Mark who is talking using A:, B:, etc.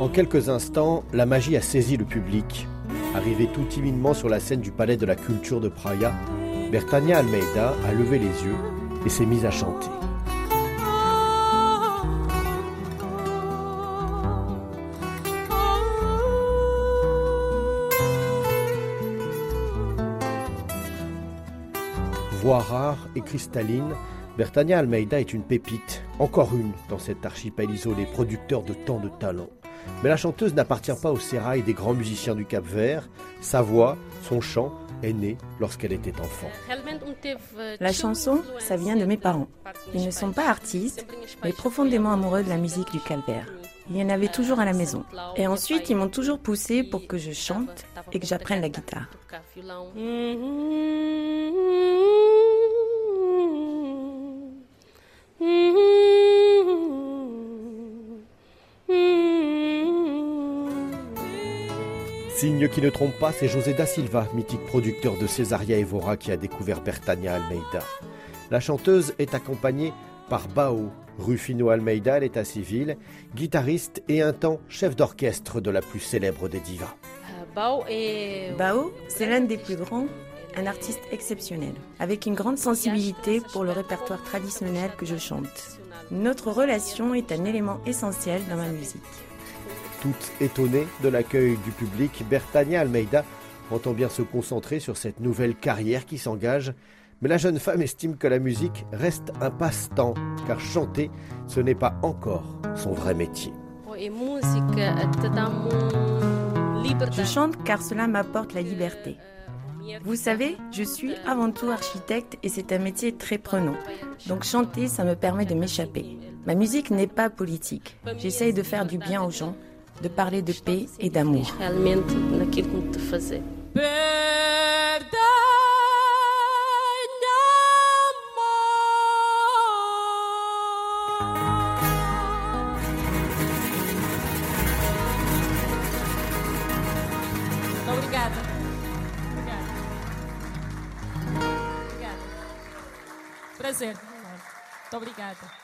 A: En quelques instants, la magie a saisi le public. Arrivé tout timidement sur la scène du Palais de la Culture de Praia, Bertania Almeida a levé les yeux et s'est mise à chanter. Voix rare et cristalline, Bertania Almeida est une pépite, encore une dans cet archipel isolé, producteur de tant de talents. Mais la chanteuse n'appartient pas au sérail des grands musiciens du Cap Vert. Sa voix, son chant, est né lorsqu'elle était enfant.
B: La chanson, ça vient de mes parents. Ils ne sont pas artistes, mais profondément amoureux de la musique du calvaire. Il y en avait toujours à la maison. Et ensuite, ils m'ont toujours poussé pour que je chante et que j'apprenne la guitare.
A: Signe qui ne trompe pas, c'est José da Silva, mythique producteur de Cesaria Evora, qui a découvert Bertania Almeida. La chanteuse est accompagnée par Bao, Rufino Almeida, l'état civil, guitariste et un temps chef d'orchestre de la plus célèbre des divas.
B: Bao, c'est l'un des plus grands, un artiste exceptionnel, avec une grande sensibilité pour le répertoire traditionnel que je chante. Notre relation est un élément essentiel dans ma musique.
A: Toute étonnée de l'accueil du public, Bertania Almeida entend bien se concentrer sur cette nouvelle carrière qui s'engage. Mais la jeune femme estime que la musique reste un passe-temps, car chanter, ce n'est pas encore son vrai métier.
B: Je chante car cela m'apporte la liberté. Vous savez, je suis avant tout architecte et c'est un métier très prenant. Donc chanter, ça me permet de m'échapper. Ma musique n'est pas politique. J'essaye de faire du bien aux gens de parler de paix et d'amour.
C: Obrigada. Obrigada. Obrigada. Prazer. Muito obrigada.